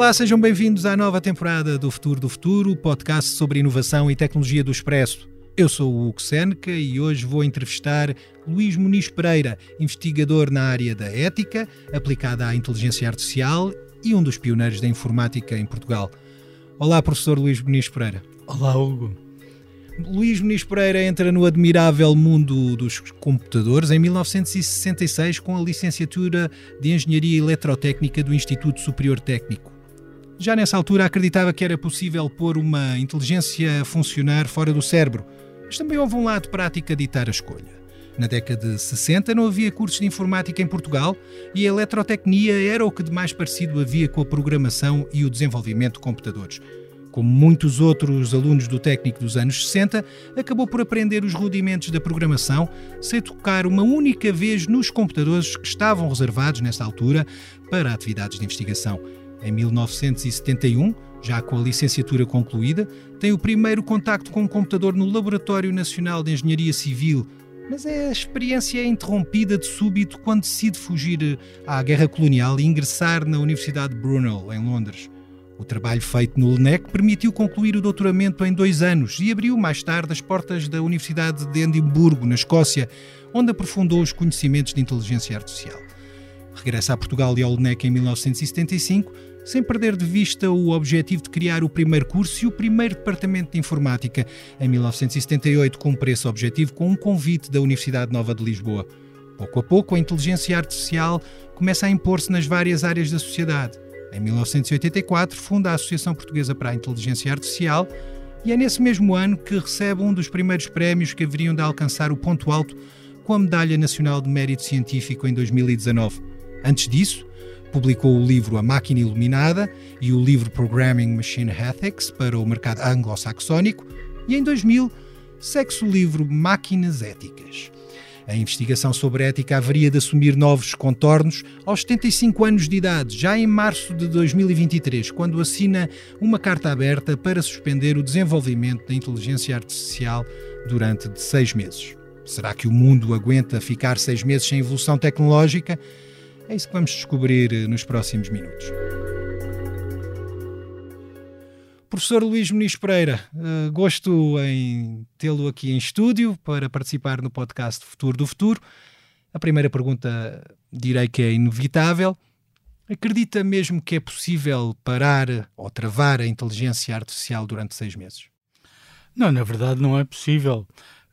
Olá, sejam bem-vindos à nova temporada do Futuro do Futuro, podcast sobre inovação e tecnologia do Expresso. Eu sou o Hugo Seneca e hoje vou entrevistar Luís Muniz Pereira, investigador na área da ética aplicada à inteligência artificial e um dos pioneiros da informática em Portugal. Olá, professor Luís Muniz Pereira. Olá, Hugo. Luís Muniz Pereira entra no admirável mundo dos computadores em 1966 com a licenciatura de Engenharia Eletrotécnica do Instituto Superior Técnico. Já nessa altura acreditava que era possível pôr uma inteligência a funcionar fora do cérebro, mas também houve um lado prático a ditar a escolha. Na década de 60 não havia cursos de informática em Portugal e a eletrotecnia era o que de mais parecido havia com a programação e o desenvolvimento de computadores. Como muitos outros alunos do técnico dos anos 60, acabou por aprender os rudimentos da programação sem tocar uma única vez nos computadores que estavam reservados nessa altura para atividades de investigação. Em 1971, já com a licenciatura concluída, tem o primeiro contacto com um computador no Laboratório Nacional de Engenharia Civil, mas a experiência é interrompida de súbito quando decide fugir à guerra colonial e ingressar na Universidade de Brunel, em Londres. O trabalho feito no LNEC permitiu concluir o doutoramento em dois anos e abriu mais tarde as portas da Universidade de Edimburgo, na Escócia, onde aprofundou os conhecimentos de inteligência artificial. Regressa a Portugal e ao LNEC em 1975 sem perder de vista o objetivo de criar o primeiro curso e o primeiro departamento de informática, em 1978, com um preço objetivo com um convite da Universidade Nova de Lisboa. Pouco a pouco, a inteligência artificial começa a impor-se nas várias áreas da sociedade. Em 1984, funda a Associação Portuguesa para a Inteligência Artificial e é nesse mesmo ano que recebe um dos primeiros prémios que haveriam de alcançar o ponto alto com a Medalha Nacional de Mérito Científico em 2019. Antes disso, Publicou o livro A Máquina Iluminada e o livro Programming Machine Ethics para o mercado anglo-saxónico e em 2000 segue-se o livro Máquinas Éticas. A investigação sobre ética haveria de assumir novos contornos aos 75 anos de idade, já em março de 2023, quando assina uma carta aberta para suspender o desenvolvimento da inteligência artificial durante seis meses. Será que o mundo aguenta ficar seis meses sem evolução tecnológica? É isso que vamos descobrir eh, nos próximos minutos. Professor Luís Muniz Pereira, uh, gosto em tê-lo aqui em estúdio para participar no podcast Futuro do Futuro. A primeira pergunta direi que é inevitável. Acredita mesmo que é possível parar ou travar a inteligência artificial durante seis meses? Não, na verdade não é possível.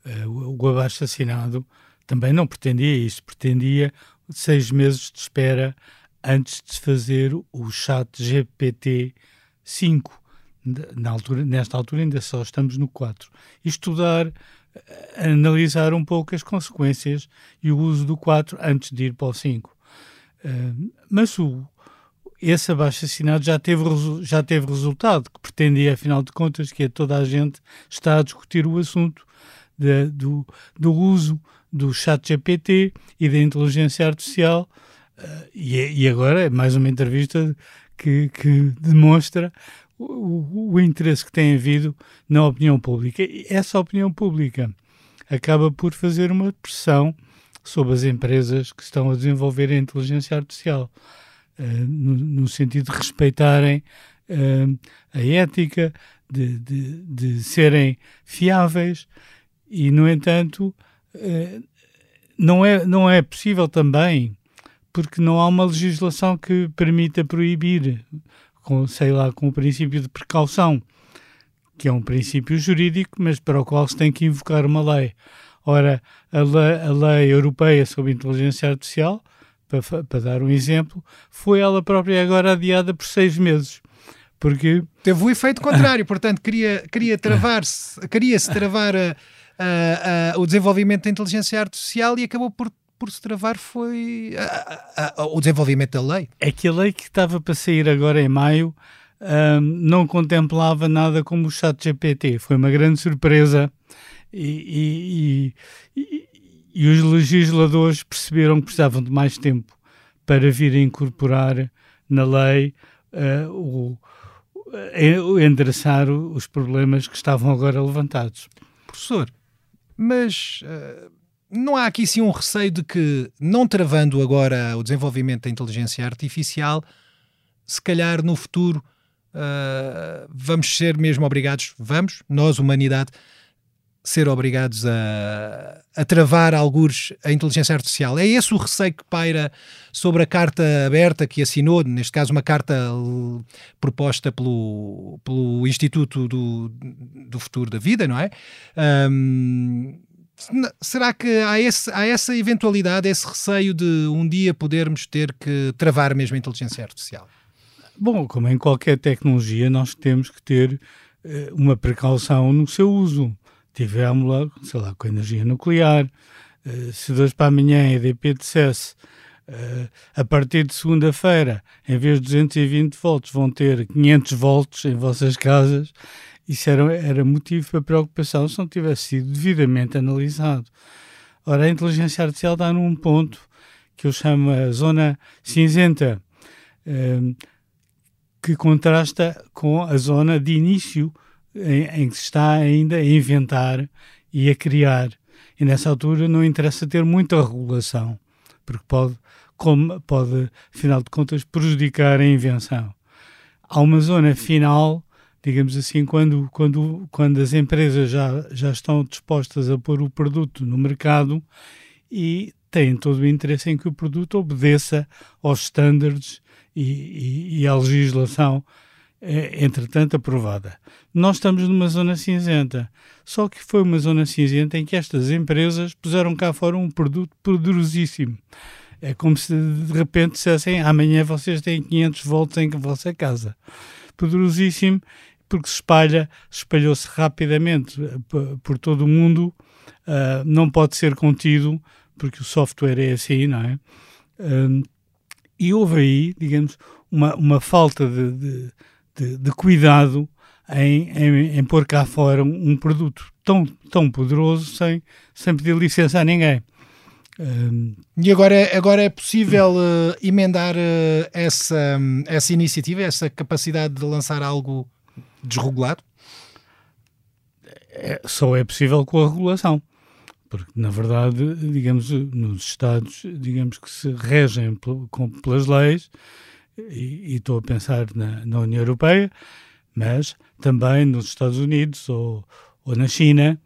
Uh, o abaixo assinado também não pretendia isso, pretendia seis meses de espera antes de fazer o chat GPT 5. Na altura, nesta altura ainda só estamos no 4. E estudar, eh, analisar um pouco as consequências e o uso do 4 antes de ir para o 5. Uh, eh, mas o, esse abaixo-assinado já teve, já teve resultado, que pretendia, afinal de contas, que toda a gente está a discutir o assunto de, do, do uso do chat GPT e da inteligência artificial. Uh, e, é, e, agora é mais uma entrevista que, que demonstra o, o, interesse que tem havido na opinião pública. E essa opinião pública acaba por fazer uma pressão sobre as empresas que estão a desenvolver a inteligência artificial, uh, no, no, sentido de respeitarem uh, a ética, de, de, de serem fiáveis, e, no entanto, não é, não é possível também, porque não há uma legislação que permita proibir, com, sei lá, com o princípio de precaução, que é um princípio jurídico, mas para o qual se tem que invocar uma lei. Ora, a lei, a lei europeia sobre inteligência artificial, para, para, dar um exemplo, foi ela própria agora adiada por seis meses. Porque teve o efeito contrário, portanto, queria, queria travar-se, queria-se travar a uh, uh, o desenvolvimento da inteligência artificial e acabou por por se travar foi uh, uh, o desenvolvimento da lei. É que a lei que estava para sair agora em maio uh, não contemplava nada como o chat GPT. Foi uma grande surpresa e, e, e, e, os legisladores perceberam que precisavam de mais tempo para vir a incorporar na lei o, endereçar os problemas que estavam agora levantados. Professor, mas uh, não há aqui sim um receio de que, não travando agora o desenvolvimento da inteligência artificial, se calhar no futuro uh, vamos ser mesmo obrigados, vamos, nós, humanidade, ser obrigados a, a travar algures a inteligência artificial. É esse o receio que paira sobre a carta aberta que assinou, neste caso uma carta proposta pelo, pelo Instituto do, do Futuro da Vida, não é? Um, será que há, esse, há essa eventualidade, esse receio de um dia podermos ter que travar mesmo a inteligência artificial? Bom, como em qualquer tecnologia, nós temos que ter uh, uma precaução no seu uso tivemos-la, sei lá, com energia nuclear. Uh, se dois para amanhã a EDP dissesse uh, a partir de segunda-feira, em vez de 220 volts, vão ter 500 volts em vossas casas, isso era, era motivo para preocupação se não tivesse sido devidamente analisado. Ora, a inteligência artificial está num ponto que eu chamo a zona cinzenta, uh, que contrasta com a zona de início em, em que se está ainda a inventar e a criar. E nessa altura não interessa ter muita regulação, porque pode, como, pode, afinal de contas, prejudicar a invenção. Há uma zona final, digamos assim, quando, quando, quando as empresas já, já estão dispostas a pôr o produto no mercado e têm todo o interesse em que o produto obedeça aos estándares e, e, e à legislação entretanto aprovada. Nós estamos numa zona cinzenta, só que foi uma zona cinzenta em que estas empresas puseram cá fora um produto poderosíssimo. É como se de repente dissessem amanhã vocês têm 500 volts em vossa casa. Poderosíssimo porque se espalha, espalhou-se rapidamente eh, por todo o mundo, uh, não pode ser contido porque o software é assim, não é? Uh, e houve aí, digamos, uma, uma falta de, de de, de cuidado em, em, em, pôr cá fora um, um, produto tão, tão poderoso sem, sem pedir licença a ninguém. Um... E agora, agora é possível uh, emendar uh, essa, essa iniciativa, essa capacidade de lançar algo desregulado? É, só é possível com a regulação. Porque, na verdade, digamos, nos Estados, digamos que se regem pelas leis, e, estou a pensar na, na, União Europeia, mas também nos Estados Unidos ou, ou na China.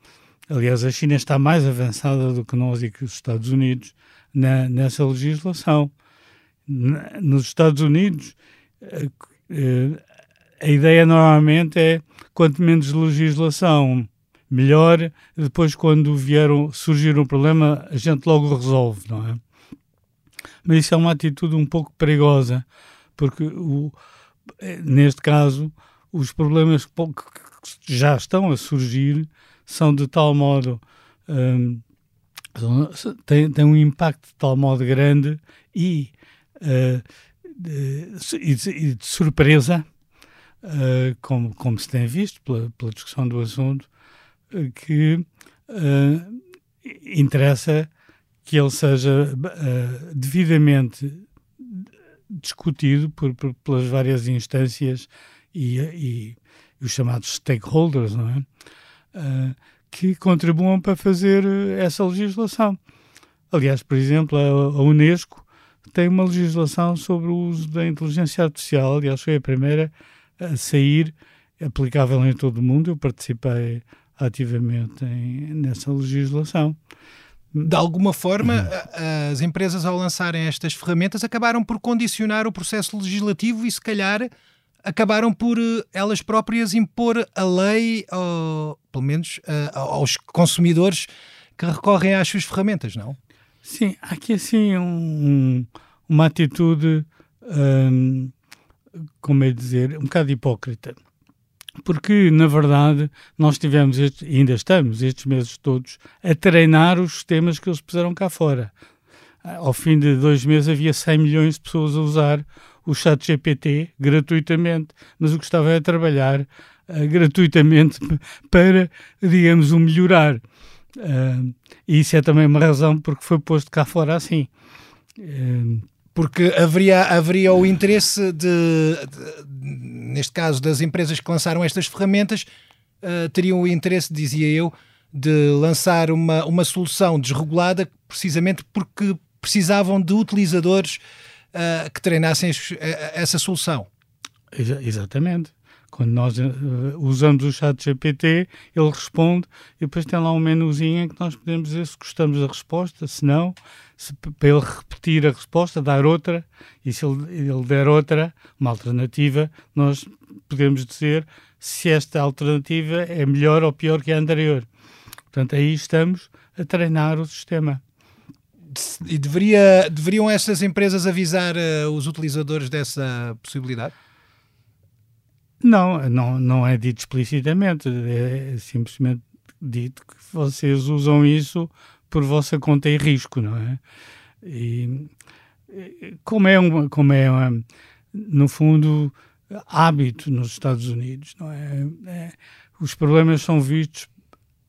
Aliás, a China está mais avançada do que nós e que os Estados Unidos na, nessa legislação. Na, nos Estados Unidos, a, eh, a ideia normalmente é quanto menos legislação, melhor. Depois, quando vieram surgir um problema, a gente logo resolve, não é? Mas isso é uma atitude um pouco perigosa, porque o, neste caso os problemas que já estão a surgir são de tal modo um, têm, têm um impacto de tal modo grande e, uh, de, de, surpresa uh, como, como se tem visto pela, pela discussão do assunto uh, que interessa que ele seja devidamente discutido por, por, pelas várias instâncias e, e, os chamados stakeholders, não é? Uh, que contribuam para fazer essa legislação. Aliás, por exemplo, a, a, Unesco tem uma legislação sobre o uso da inteligência artificial. Aliás, foi a primeira a sair, aplicável em todo o mundo. Eu participei ativamente em, nessa legislação de alguma forma, uhum. as empresas, ao lançarem estas ferramentas, acabaram por condicionar o processo legislativo e, se calhar, acabaram por eh, elas próprias impor a lei, ou, pelo menos, aos consumidores que recorrem às suas ferramentas, não? Sim, há aqui assim um, uma atitude, hum, como é dizer, um bocado hipócrita porque, na verdade, nós tivemos, este, ainda estamos, estes meses todos, a treinar os sistemas que eles puseram cá fora. Ao fim de dois meses havia 100 milhões de pessoas a usar o chat GPT gratuitamente, mas o que estava a trabalhar uh, gratuitamente para, digamos, o melhorar. Uh, e isso é também uma razão porque foi posto cá fora assim. Uh, porque haveria, haveria o interesse de, de, neste caso, das empresas que lançaram estas ferramentas, uh, teriam o interesse, dizia eu, de lançar uma, uma solução desregulada precisamente porque precisavam de utilizadores uh, que treinassem essa solução. exatamente. Quando nós uh, usamos o chat GPT, ele responde e depois tem lá um menuzinho em que nós podemos dizer se gostamos da resposta, se não, se, para ele repetir a resposta, dar outra, e se ele, ele der outra, uma alternativa, nós podemos dizer se esta alternativa é melhor ou pior que a anterior. Portanto, aí estamos a treinar o sistema. E deveria, deveriam estas empresas avisar uh, os utilizadores dessa possibilidade? Não, não, não é dito explicitamente, é simplesmente dito que vocês usam isso por vossa conta e risco, não é? E como é, uma, como é uma, no fundo, hábito nos Estados Unidos, não é? é os problemas são vistos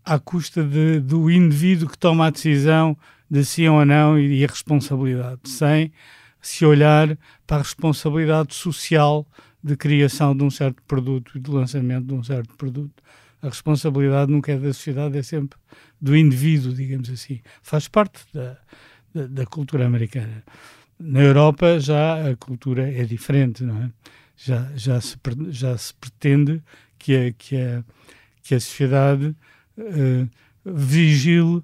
à custa de, do indivíduo que toma a decisão de sim ou não e a responsabilidade, sem se olhar para a responsabilidade social de criação de um certo produto e de lançamento de um certo produto. A responsabilidade nunca é da sociedade, é sempre do indivíduo, digamos assim. Faz parte da, da, da cultura americana. Na Europa já a cultura é diferente, não é? Já, já, se, já se pretende que a, que a, que a sociedade uh, vigile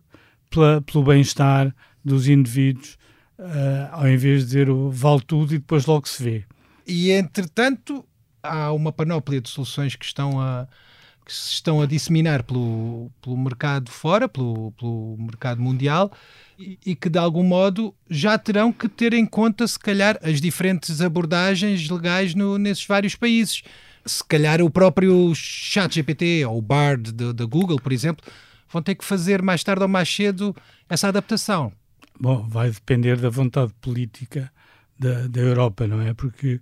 pela, pelo bem-estar dos indivíduos, uh, ao invés de dizer o vale tudo e depois logo se vê. E, entretanto, há uma panóplia de soluções que estão a, que se estão a disseminar pelo, pelo mercado fora, pelo, pelo mercado mundial, e, e, que de algum modo já terão que ter em conta, se calhar, as diferentes abordagens legais no, nesses vários países. Se calhar o próprio ChatGPT ou o Bard da Google, por exemplo, vão ter que fazer mais tarde ou mais cedo essa adaptação. Bom, vai depender da vontade política da, da Europa, não é? Porque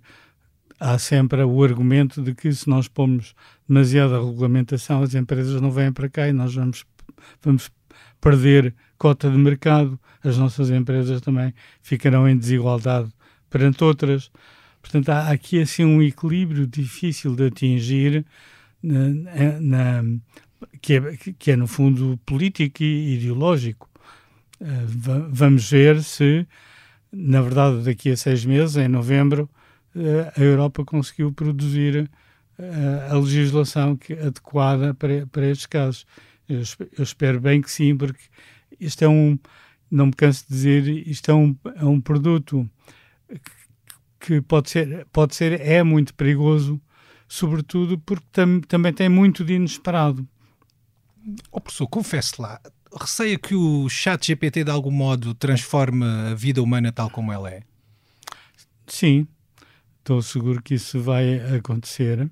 há sempre o argumento de que se nós pomos demasiada regulamentação, as empresas não vêm para cá e nós vamos, vamos perder cota de mercado, as nossas empresas também ficarão em desigualdade perante outras. Portanto, há aqui assim um equilíbrio difícil de atingir, na, na, que, é, que é no fundo político e ideológico. Uh, vamos ver se na verdade, daqui a seis meses, em novembro, eh, a Europa conseguiu produzir eh, a legislação adequada para, para estes casos. Eu, eu, espero bem que sim, porque isto é um, não me canso de dizer, isto é um, é um produto que pode ser, pode ser, é muito perigoso, sobretudo porque tam, também tem muito de inesperado. Oh, professor, confesse lá, receia que o chat GPT de algum modo transforme a vida humana tal como ela é? Sim, estou seguro que isso vai acontecer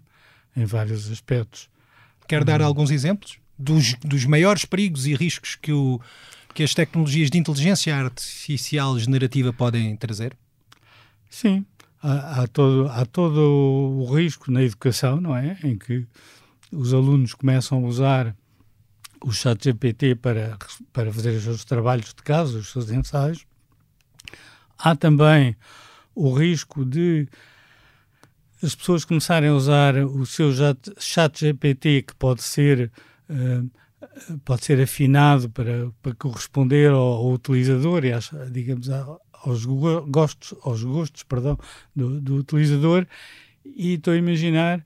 em vários aspectos. Quer dar hum. alguns exemplos dos, dos maiores perigos e riscos que, o, que as tecnologias de inteligência artificial generativa podem trazer? Sim, há, há, todo, há todo o risco na educação, não é? Em que os alunos começam a usar o chat GPT para, para fazer os seus trabalhos de casa, os seus ensaios. Há também o risco de as pessoas começarem a usar o seu chat GPT, que pode ser, uh, pode ser afinado para, para corresponder ao, ao utilizador e, às, digamos, aos gostos, aos gostos perdão, do, do utilizador. E estou a imaginar,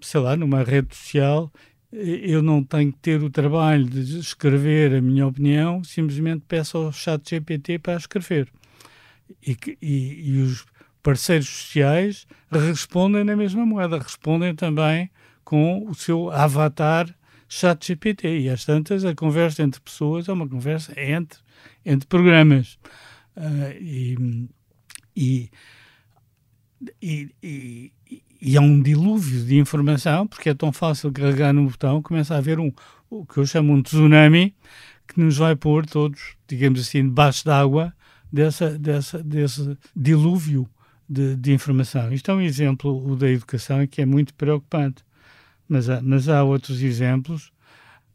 sei lá, numa rede social, eu não tenho que ter o trabalho de escrever a minha opinião, simplesmente peço ao chat GPT para escrever. E, e, e os parceiros sociais respondem na mesma moeda, respondem também com o seu avatar chat GPT. E às tantas, a conversa entre pessoas é uma conversa entre, entre programas. Uh, e, e, e, e é um dilúvio de informação, porque é tão fácil carregar no botão, começa a haver um, o que eu chamo um tsunami, que nos vai pôr todos, digamos assim, debaixo d'água dessa, dessa, desse dilúvio de, de, informação. Isto é um exemplo o da educação que é muito preocupante. Mas há, mas há outros exemplos.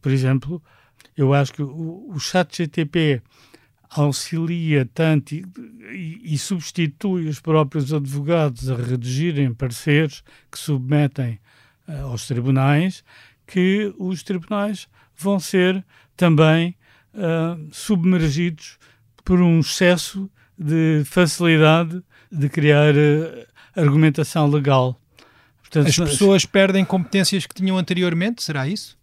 Por exemplo, eu acho que o, o chat GTP auxilia tanto e, e, substitui os próprios advogados a redigirem pareceres que submetem uh, aos tribunais, que os tribunais vão ser também uh, submergidos por um excesso de facilidade de criar uh, argumentação legal. Portanto, As pessoas perdem competências que tinham anteriormente, será isso?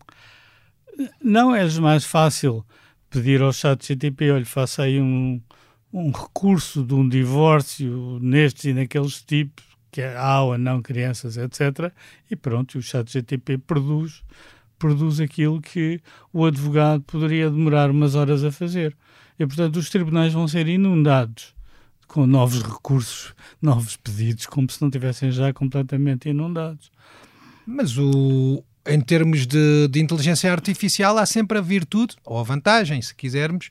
Não é mais fácil pedir ao chat GTP, olha, faça aí um, um recurso de um divórcio nestes e naqueles tipos, que é há ou não crianças, etc. E pronto, o chat GTP produz, produz aquilo que o advogado poderia demorar umas horas a fazer. E, portanto, os tribunais vão ser inundados com novos recursos, novos pedidos, como se não tivessem já completamente inundados. Mas o, em termos de, de inteligência artificial, há sempre a virtude, ou a vantagem, se quisermos,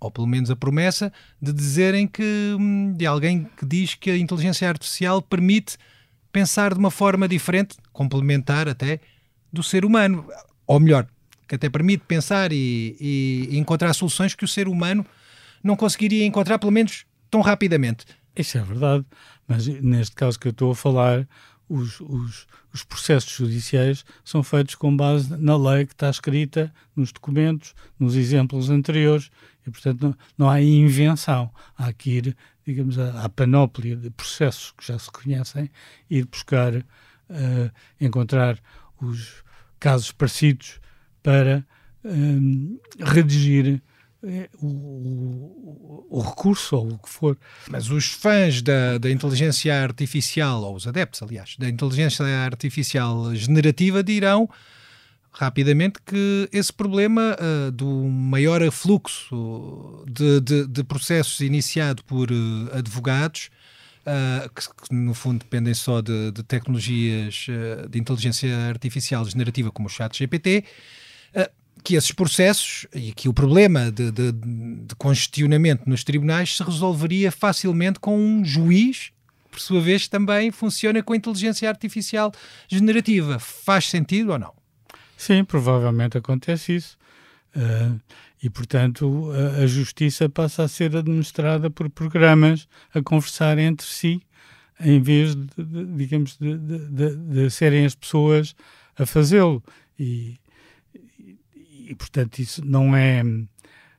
ou pelo menos a promessa, de dizerem que hum, de alguém que diz que a inteligência artificial permite pensar de uma forma diferente, complementar até, do ser humano. Ou melhor, que até permite pensar e, e encontrar soluções que o ser humano não conseguiria encontrar, pelo menos tão rapidamente. Isso é verdade, mas neste caso que eu estou a falar, os, os, os, processos judiciais são feitos com base na lei que está escrita nos documentos, nos exemplos anteriores, e portanto não, não há invenção. Há que ir, digamos, à, à panóplia de processos que já se conhecem, ir buscar, uh, encontrar os casos parecidos para uh, redigir o, o, o, recurso ou o que for. Mas os fãs da, da inteligência artificial, ou os adeptos, aliás, da inteligência artificial generativa dirão rapidamente que esse problema uh, do maior afluxo de, de, de processos iniciado por uh, advogados, uh, que, que, no fundo dependem só de, de tecnologias de inteligência artificial generativa como o chat GPT, que esses processos e que o problema de, de, de, congestionamento nos tribunais se resolveria facilmente com um juiz, por sua vez também funciona com inteligência artificial generativa. Faz sentido ou não? Sim, provavelmente acontece isso. Uh, e, portanto, a, a, justiça passa a ser administrada por programas a conversar entre si, em vez de, de digamos, de, de, serem as pessoas a fazê-lo. E, e portanto isso não é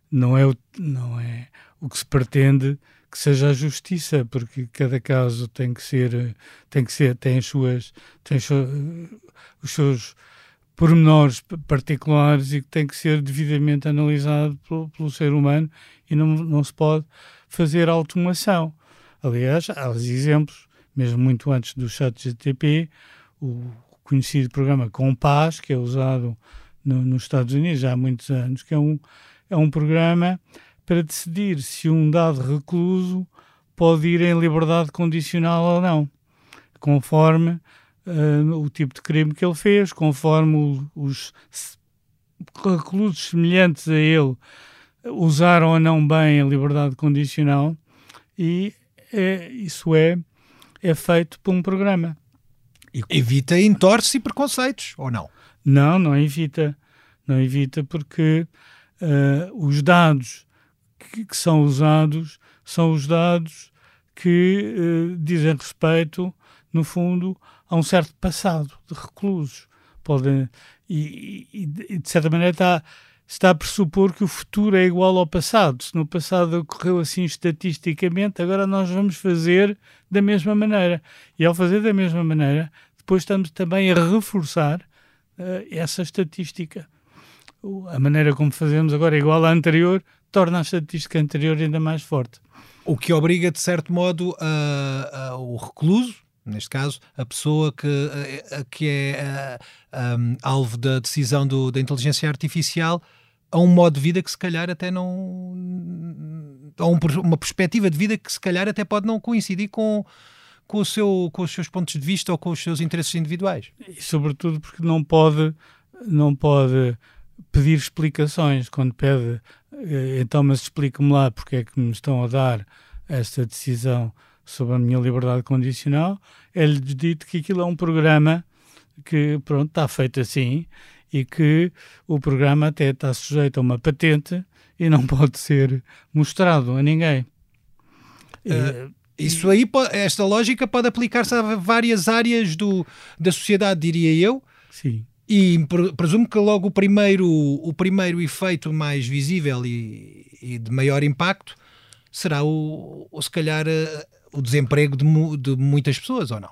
não é o, não é o que se pretende que seja a justiça porque cada caso tem que ser tem que ser tem as suas tem os seus pormenores particulares e que tem que ser devidamente analisado pelo, pelo ser humano e não, não se pode fazer automação. Aliás, há os exemplos, mesmo muito antes do chat GTP, o conhecido programa Compass, que é usado no, nos Estados Unidos já há muitos anos, que é um, é um programa para decidir se um dado recluso pode ir em liberdade condicional ou não, conforme uh, o tipo de crime que ele fez, conforme o, os reclusos semelhantes a ele usaram ou não bem a liberdade condicional e é, isso é, é feito por um programa. E evita entorce e preconceitos, ou não? Não, não evita. Não evita porque uh, os dados que, que, são usados são os dados que uh, dizem respeito, no fundo, a um certo passado de reclusos. Podem, e, e, e de certa maneira está, está a pressupor que o futuro é igual ao passado. Se no passado ocorreu assim estatisticamente, agora nós vamos fazer da mesma maneira. E ao fazer da mesma maneira, depois estamos também a reforçar essa estatística. A maneira como fazemos agora igual à anterior, torna a estatística anterior ainda mais forte. O que obriga, de certo modo, a, a, o recluso, neste caso, a pessoa que, a, que é alvo da decisão do, da inteligência artificial, a um modo de vida que se calhar até não. a um, uma perspectiva de vida que se calhar até pode não coincidir com, com, o seu, com os seus pontos de vista ou com os seus interesses individuais. E sobretudo porque não pode, não pode pedir explicações quando pede, eh, então mas explique-me lá porque é que me estão a dar esta decisão sobre a minha liberdade condicional, é-lhe dito que aquilo é um programa que pronto, está feito assim e que o programa até está sujeito a uma patente e não pode ser mostrado a ninguém. Uh, isso aí, esta lógica pode aplicar-se a várias áreas do, da sociedade, diria eu. Sim. E presumo que logo o primeiro, o primeiro efeito mais visível e, e de maior impacto será o, o se calhar eh, o desemprego de, de, muitas pessoas, ou não?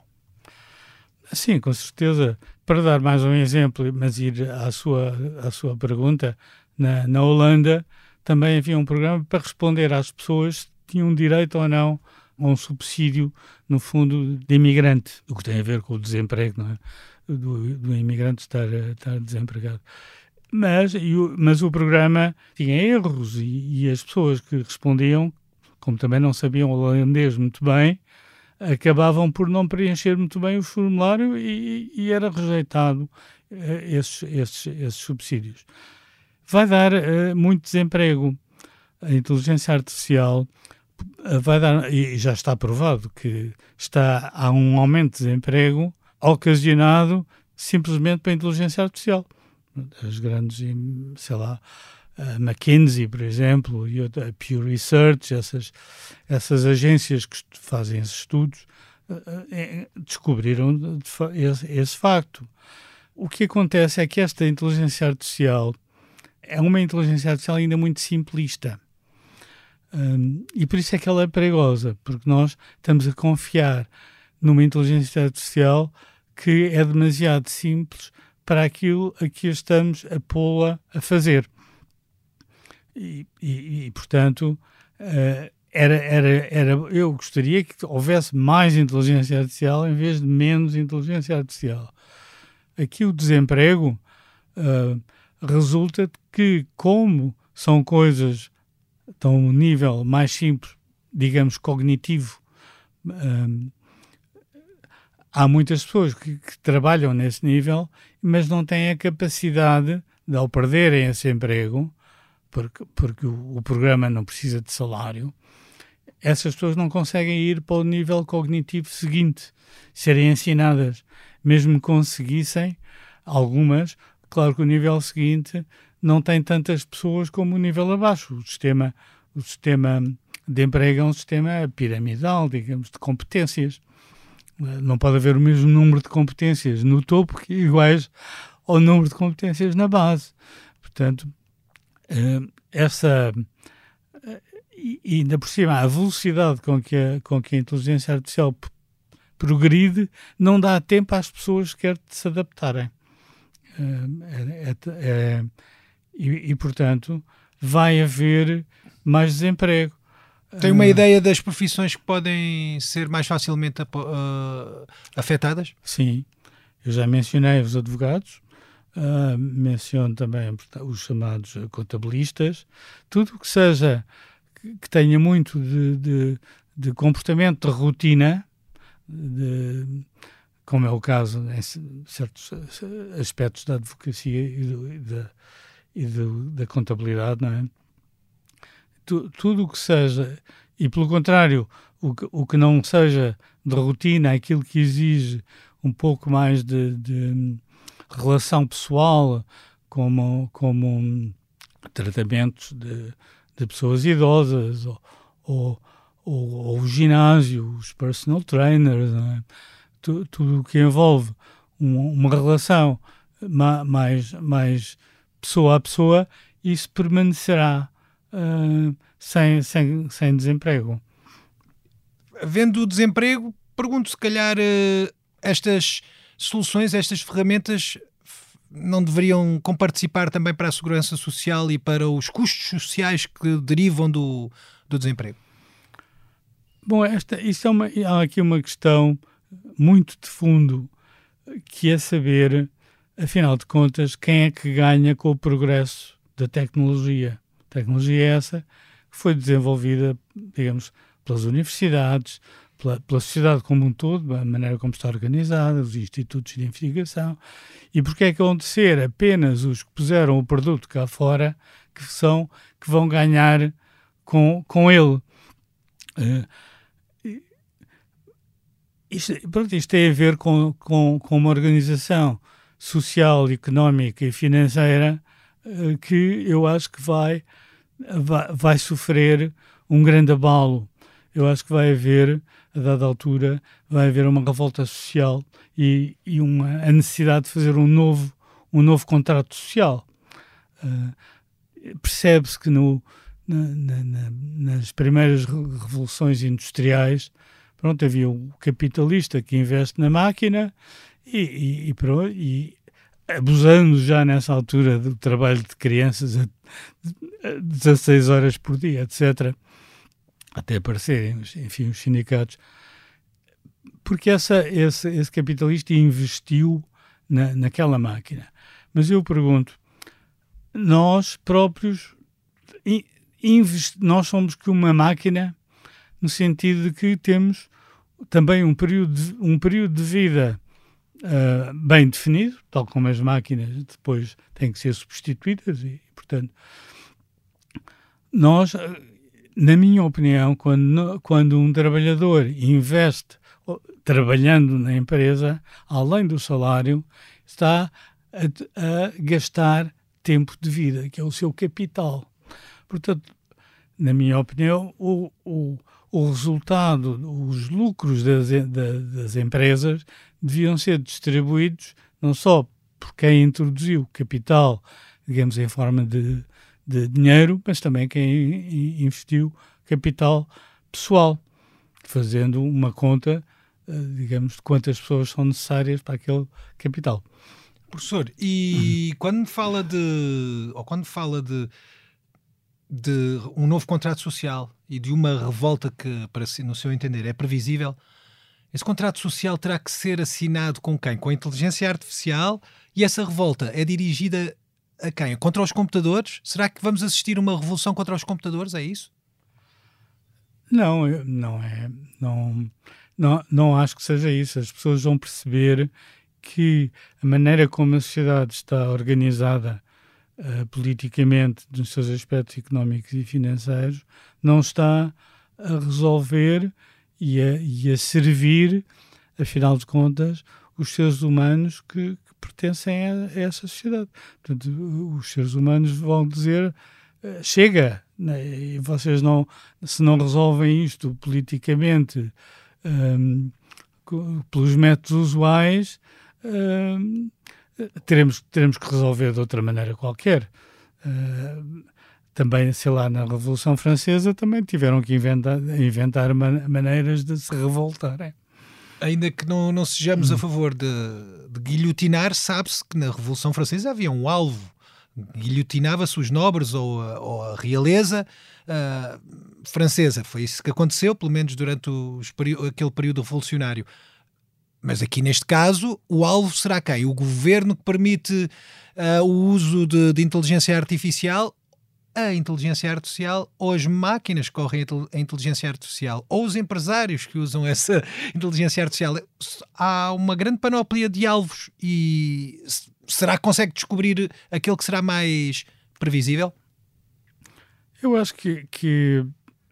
Sim, com certeza. Para dar mais um exemplo, mas ir à sua, à sua pergunta, na, na Holanda também havia um programa para responder às pessoas se tinham direito ou não um subsídio, no fundo, de imigrante, o que tem a ver com o desemprego, não é? Do, do imigrante estar, estar desempregado. Mas, o, mas o programa tinha erros e, e as pessoas que respondiam, como também não sabiam holandês muito bem, acabavam por não preencher muito bem o formulário e, e era rejeitado uh, esses, esses, esses subsídios. Vai dar uh, muito desemprego. A inteligência artificial vai dar, e já está provado que está, há um aumento de desemprego ocasionado simplesmente pela inteligência artificial. As grandes, sei lá, a McKinsey, por exemplo, e a Pew Research, essas, essas agências que fazem esses estudos, eh, eh, descobriram esse, esse facto. O que acontece é que esta inteligência artificial é uma inteligência artificial ainda muito simplista. Um, e por isso é que ela é perigosa, porque nós estamos a confiar numa inteligência artificial que é demasiado simples para aquilo a que estamos a pô-la a fazer. E, e, e portanto, uh, era, era, era, eu gostaria que houvesse mais inteligência artificial em vez de menos inteligência artificial. Aqui o desemprego uh, resulta que, como são coisas estão um nível mais simples, digamos, cognitivo, um, há muitas pessoas que, que, trabalham nesse nível, mas não têm a capacidade de, ao perderem esse emprego, porque, porque o, o, programa não precisa de salário, essas pessoas não conseguem ir para o nível cognitivo seguinte, serem ensinadas. Mesmo conseguissem, algumas, claro que o nível seguinte não tem tantas pessoas como o nível abaixo. O sistema, o sistema de emprego é um sistema piramidal, digamos, de competências. Não pode haver o mesmo número de competências no topo que iguais ao número de competências na base. Portanto, eh, essa e ainda por cima a velocidade com que a, com que a inteligência artificial progride não dá tempo às pessoas sequer de se adaptarem eh, é, é, é, e, e, portanto vai haver mais desemprego. Tem uma uh, ideia das profissões que podem ser mais facilmente uh, afetadas? Sim, eu já mencionei os advogados, Uh, menciono também os chamados contabilistas, tudo que seja que tenha muito de, de, de comportamento de rotina, de, como é o caso em certos aspectos da advocacia e, do, e, da, e da contabilidade, não é? Tu, tudo o que seja, e pelo contrário, o que, o que não seja de rotina, aquilo que exige um pouco mais de, de relação pessoal, como, como tratamentos de, de pessoas idosas, ou, ou, ou, ou o ginásio, os personal trainers, é? tudo o que envolve um, uma relação mais, mais pessoa a pessoa, isso permanecerá uh, sem, sem, sem desemprego. Havendo desemprego, pergunto se calhar uh, estas soluções, estas ferramentas não deveriam comparticipar também para a segurança social e para os custos sociais que derivam do, do desemprego? Bom, esta, isso é uma, há aqui uma questão muito de fundo, que é saber, afinal de contas, quem é que ganha com o progresso da tecnologia. Tecnologia é essa que foi desenvolvida, digamos, pelas universidades, pela, pela sociedade como um todo, a maneira como está organizada, os institutos de investigação, e porque é que vão ser apenas os que puseram o produto cá fora que são que vão ganhar com, com ele. Uh, isto, pronto, isto tem a ver com, com, com uma organização social, económica e financeira uh, que eu acho que vai, vai, vai sofrer um grande abalo. Eu acho que vai haver a dada altura vai haver uma revolta social e, e uma, a necessidade de fazer um novo, um novo contrato social. Uh, Percebe-se que no, na, na, nas primeiras revoluções industriais pronto, havia o capitalista que investe na máquina e, e, e, abusando já nessa altura do trabalho de crianças a 16 horas por dia, etc., até aparecerem, enfim, os sindicatos, porque essa, esse, esse capitalista investiu na, naquela máquina. Mas eu pergunto, nós próprios, nós somos que uma máquina no sentido de que temos também um período de, um período de vida uh, bem definido, tal como as máquinas depois têm que ser substituídas e, portanto, nós, na minha opinião, quando, quando um trabalhador investe trabalhando na empresa, além do salário, está a, a gastar tempo de vida, que é o seu capital. Portanto, na minha opinião, o, o, o resultado, os lucros das, das empresas deviam ser distribuídos não só por quem introduziu capital, digamos, em forma de, de dinheiro, mas também quem investiu capital pessoal, fazendo uma conta, eh, digamos, de quantas pessoas são necessárias para aquele capital. Professor, e uhum. quando fala de, ou quando fala de, de um novo contrato social e de uma revolta que, para no seu entender, é previsível, esse contrato social terá que ser assinado com quem? Com a inteligência artificial e essa revolta é dirigida a quem? Contra os computadores? Será que vamos assistir uma revolução contra os computadores? É isso? Não, não é. Não, não, não acho que seja isso. As pessoas vão perceber que a maneira como a sociedade está organizada uh, politicamente, nos seus aspectos económicos e financeiros, não está a resolver e a, e a servir, afinal de contas, os seres humanos que, que pertencem a, a, essa sociedade. Portanto, os seres humanos vão dizer uh, chega, né? e vocês não, se não resolvem isto politicamente um, pelos métodos usuais, um, teremos, teremos que resolver de outra maneira qualquer. Uh, também, sei lá, na Revolução Francesa também tiveram que inventar, inventar man maneiras de se revoltarem. Ainda que não, não sejamos a hum. favor de, de guilhotinar, sabe-se que na Revolução Francesa havia um alvo. Guilhotinava-se os nobres ou a, ou a realeza uh, francesa. Foi isso que aconteceu, pelo menos durante os, aquele período revolucionário. Mas aqui neste caso, o alvo será quem? O governo que permite uh, o uso de, de inteligência artificial a inteligência artificial ou as máquinas que correm a inteligência artificial ou os empresários que usam essa inteligência artificial. Há uma grande panóplia de alvos e será que consegue descobrir aquele que será mais previsível? Eu acho que, que,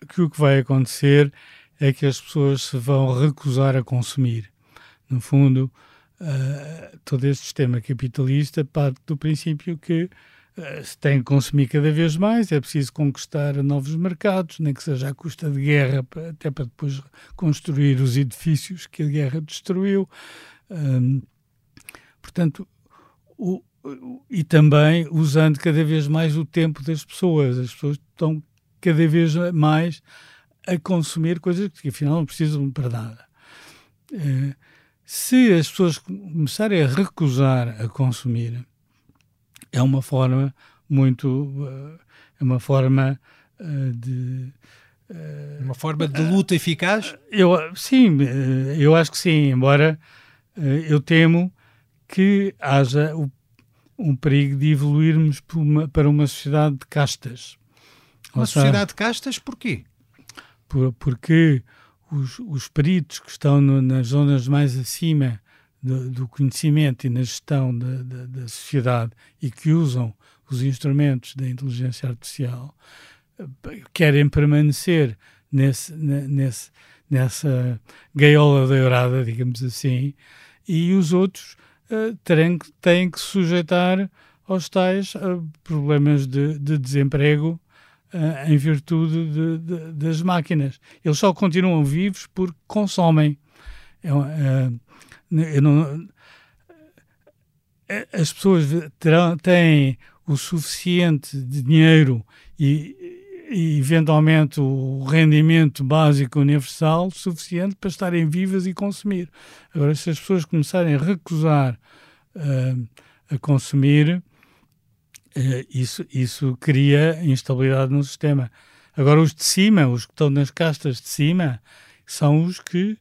que o que vai acontecer é que as pessoas se vão recusar a consumir. No fundo, uh, todo este sistema capitalista parte do princípio que se tem que consumir cada vez mais, é preciso conquistar novos mercados, nem que seja à custa de guerra, até para depois construir os edifícios que a guerra destruiu. Portanto, o, e também usando cada vez mais o tempo das pessoas. As pessoas estão cada vez mais a consumir coisas que afinal não precisam para nada. Uh, se as pessoas começarem a recusar a consumir, é uma forma muito. Uh, é uma forma uh, de. Uh, uma forma de luta eficaz? Eu, sim, eu acho que sim, embora eu temo que haja o, um perigo de evoluirmos para uma, para uma sociedade de castas. Uma sociedade de castas porquê? Por, porque os, os peritos que estão no, nas zonas mais acima do, conhecimento e na gestão da, da, da, sociedade e que usam os instrumentos da inteligência artificial querem permanecer nesse, nesse, nessa gaiola dourada, digamos assim, e os outros uh, terem, têm que se sujeitar aos tais uh, problemas de, de desemprego uh, em virtude de, de, das máquinas. Eles só continuam vivos porque consomem. É, eu não, as pessoas terão, têm o suficiente de dinheiro e e eventualmente o rendimento básico universal suficiente para estarem vivas e consumir. Agora, se as pessoas começarem a recusar uh, a consumir, uh, isso, isso cria instabilidade no sistema. Agora, os de cima, os que estão nas castas de cima, são os que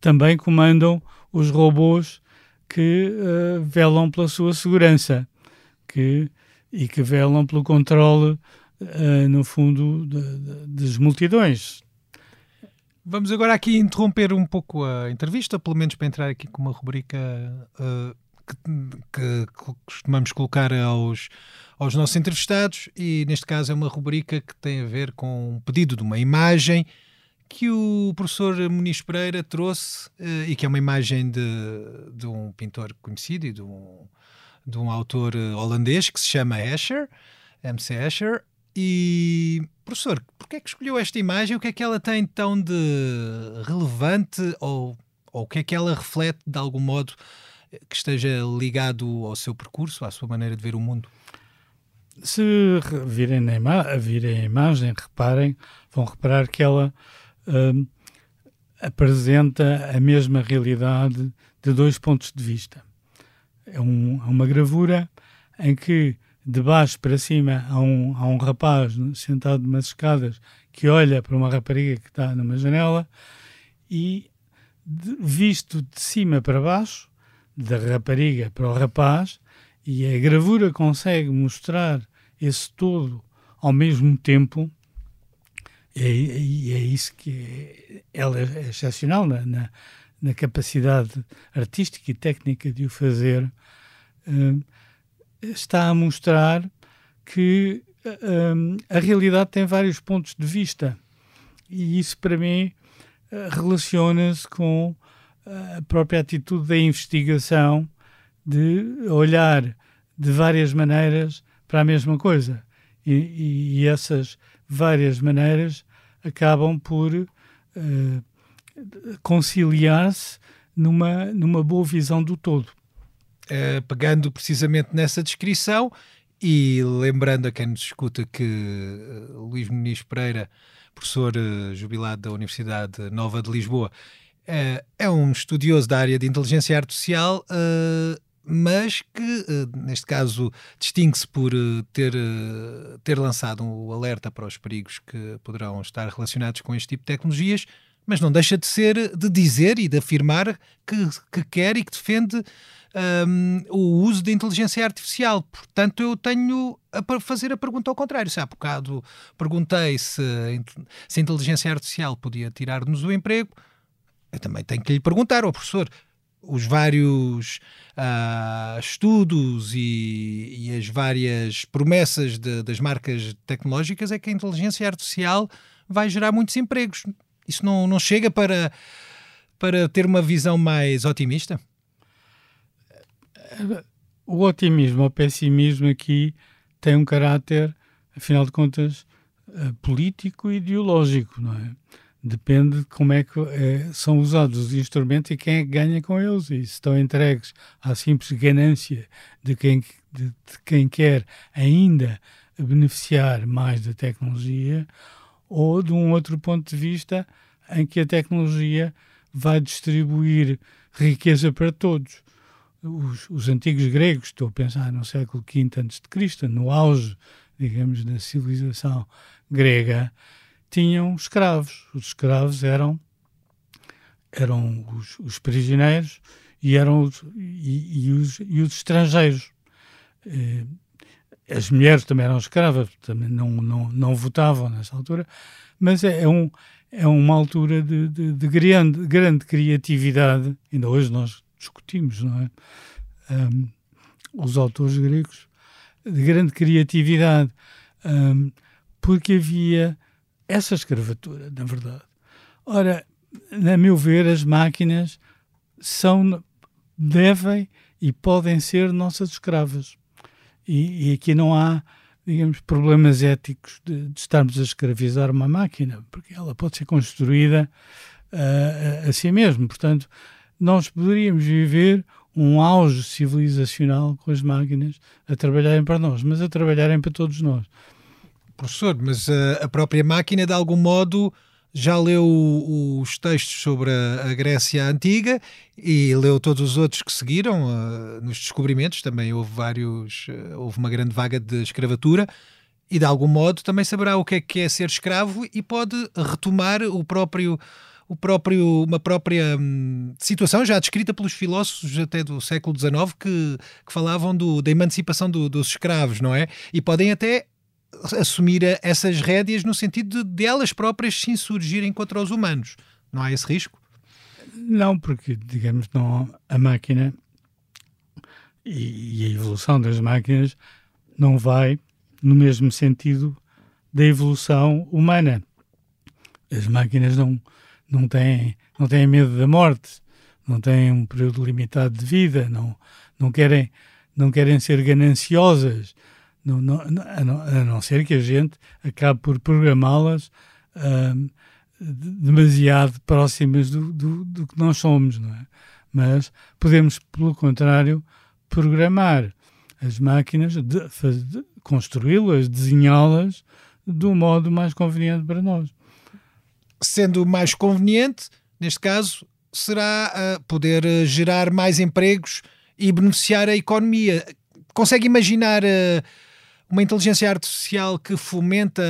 também comandam os robôs que uh, velam pela sua segurança que, e que velam pelo controle uh, no fundo, das multidões. Vamos agora aqui interromper um pouco a entrevista, pelo menos para entrar aqui com uma rubrica uh, que, que, costumamos colocar aos, aos nossos entrevistados, e neste caso é uma rubrica que tem a ver com um pedido de uma imagem que o professor Muniz Pereira trouxe uh, e que é uma imagem de, de um pintor conhecido e de um, de um autor holandês que se chama Escher, MC Escher, e, professor, porquê é que escolheu esta imagem? O que é que ela tem tão de relevante ou, ou o que é que ela reflete de algum modo que esteja ligado ao seu percurso, à sua maneira de ver o mundo? Se virem, na virem a imagem, reparem, vão reparar que ela hum, apresenta a mesma realidade de dois pontos de vista. É, um, uma gravura em que de baixo para cima há um, há um rapaz sentado numas escadas que olha para uma rapariga que está numa janela e de, visto de cima para baixo, da rapariga para o rapaz, e a gravura consegue mostrar esse todo ao mesmo tempo, e, é isso que é, ela é excepcional na, na, na, capacidade artística e técnica de o fazer. Uh, está a mostrar que um, a realidade tem vários pontos de vista e isso para mim relaciona-se com a própria atitude da investigação de olhar de várias maneiras para a mesma coisa e, e essas várias maneiras acabam por uh, conciliar-se numa, numa boa visão do todo. Uh, pegando precisamente nessa descrição e lembrando a quem nos escuta que uh, Luís Muniz Pereira, professor jubilado da Universidade Nova de Lisboa, é um estudioso da área de inteligência artificial, mas que, neste caso, distingue-se por ter, ter lançado um alerta para os perigos que poderão estar relacionados com este tipo de tecnologias, mas não deixa de ser, de dizer e de afirmar que, que quer e que defende um, o uso da inteligência artificial. Portanto, eu tenho a fazer a pergunta ao contrário. Se há bocado perguntei se, se a inteligência artificial podia tirar-nos o emprego, eu também tenho que lhe perguntar ao professor os vários uh, estudos e, e, as várias promessas de, das marcas tecnológicas é que a inteligência artificial vai gerar muitos empregos. Isso não, não chega para, para ter uma visão mais otimista? o otimismo ou pessimismo aqui tem um caráter, afinal de contas, eh, político e ideológico, não é? Depende de como é que é, são usados os instrumentos e quem é que ganha com eles. E se estão entregues à simples ganância de quem, de, de quem quer ainda beneficiar mais da tecnologia, ou de um outro ponto de vista em que a tecnologia vai distribuir riqueza para todos os, os, antigos gregos, estou a pensar no século V a.C., no auge, digamos, da civilização grega, tinham escravos. Os escravos eram, eram os, os prisioneiros e eram os, e, e, os, e os estrangeiros. Eh, as mulheres também eram escravas, também não, não, não votavam nessa altura, mas é, é um, é uma altura de, de, de grande, grande criatividade. Ainda hoje nós discutimos, não é? Um, os autores gregos, de grande criatividade, um, porque havia essa escravatura, na verdade. Ora, a meu ver, as máquinas são, devem e podem ser nossas escravas. E, e aqui não há, digamos, problemas éticos de, de, estarmos a escravizar uma máquina, porque ela pode ser construída uh, a, a si mesma. Portanto, nós poderíamos viver um auge civilizacional com as máquinas a trabalharem para nós, mas a trabalharem para todos nós. Professor, mas a, a própria máquina, de algum modo, já leu os textos sobre a, a, Grécia Antiga e leu todos os outros que seguiram uh, nos descobrimentos. Também houve vários, uh, houve uma grande vaga de escravatura e de algum modo também saberá o que é que é ser escravo e pode retomar o próprio o próprio, uma própria hum, situação já descrita pelos filósofos até do século XIX que, que falavam do, da emancipação do, dos escravos, não é? E podem até assumir essas rédeas no sentido de, de elas próprias se insurgirem contra os humanos. Não há esse risco? Não, porque, digamos, não, a máquina e, e a evolução das máquinas não vai no mesmo sentido da evolução humana. As máquinas não, não, têm, não têm medo da morte, não têm um período limitado de vida, não, não, querem, não querem ser gananciosas, não, não, a, não, a não ser que a gente acabe por programá-las hum, demasiado próximas do, do, do, que nós somos, não é? Mas podemos, pelo contrário, programar as máquinas, de, de, construí-las, desenhá-las do modo mais conveniente para nós. Sendo mais conveniente, neste caso, será uh, poder uh, gerar mais empregos e beneficiar a economia. Consegue imaginar uh, uma inteligência artificial que fomenta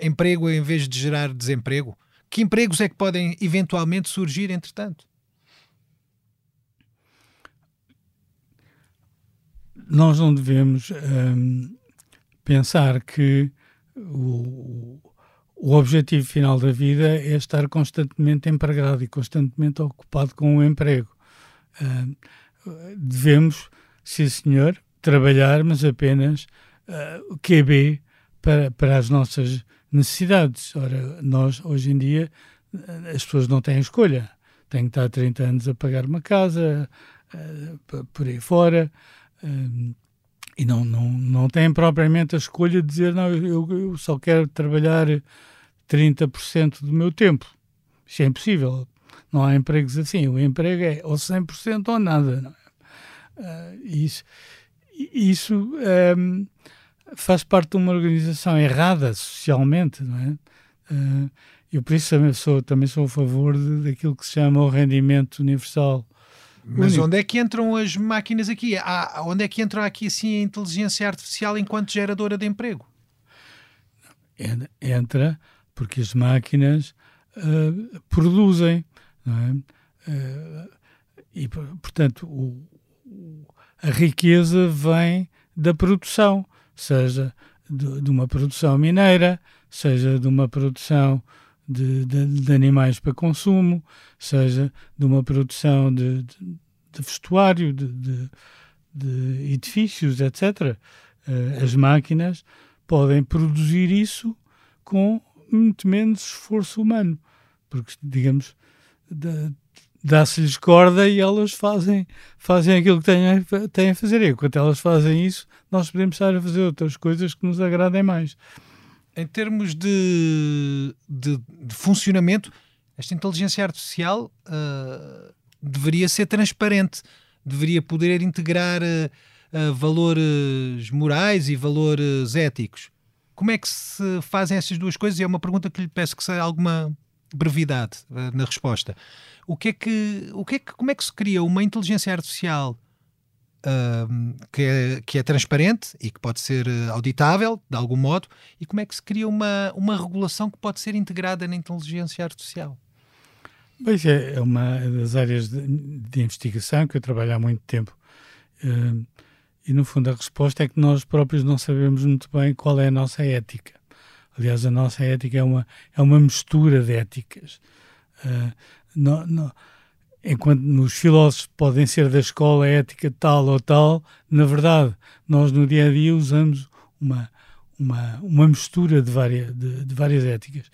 emprego em vez de gerar desemprego? Que empregos é que podem eventualmente surgir, entretanto? nós não devemos um, pensar que o, o objetivo final da vida é estar constantemente empregado e constantemente ocupado com o um emprego. Uh, devemos, sim senhor, trabalhar, mas apenas uh, o QB para, para as nossas necessidades. Ora, nós, hoje em dia, as pessoas não têm escolha. Têm que estar 30 anos a pagar uma casa, uh, por aí fora, e não, não, não têm propriamente a escolha de dizer, não, eu, eu só quero trabalhar 30% do meu tempo. Isso é impossível. Não há empregos assim. O emprego é ou 100% ou nada. Não é? uh, isso isso um, faz parte de uma organização errada socialmente, não é? Uh, eu por isso também sou, também sou a favor de, daquilo que se chama o rendimento universal mas Único. onde é que entram as máquinas aqui? Há, onde é que entra aqui assim a inteligência artificial enquanto geradora de emprego? Entra porque as máquinas uh, produzem, é? uh, e portanto o, a riqueza vem da produção, seja de, de, uma produção mineira, seja de uma produção de, de, de animais para consumo, seja de uma produção de, vestuário, de, edifícios, etc. Eh, as máquinas podem produzir isso com muito menos esforço humano, porque, digamos, dá-se-lhes corda e elas fazem, fazem aquilo que têm, têm a fazer. E enquanto elas fazem isso, nós podemos estar a fazer outras coisas que nos agradem mais em termos de, de, de funcionamento, esta inteligência artificial uh, deveria ser transparente, deveria poder integrar uh, valores morais e valores éticos. Como é que se fazem essas duas coisas? E é uma pergunta que lhe peço que seja alguma brevidade na resposta. O que é que, o que é que, como é que se cria uma inteligência artificial uh, que, é, que é transparente e que pode ser eh, auditável de algum modo, e como é que se cria uma, uma regulação que pode ser integrada na inteligência artificial? Pois é, é uma das áreas de, de investigação que eu trabalho há muito tempo. Uh, e no fundo a resposta é que nós próprios não sabemos muito bem qual é a nossa ética. Aliás, a nossa ética é uma, é uma mistura de éticas. Uh, não, não, enquanto nos filósofos podem ser da escola ética tal ou tal, na verdade, nós no dia a dia usamos uma, uma, uma mistura de várias, de, de várias éticas.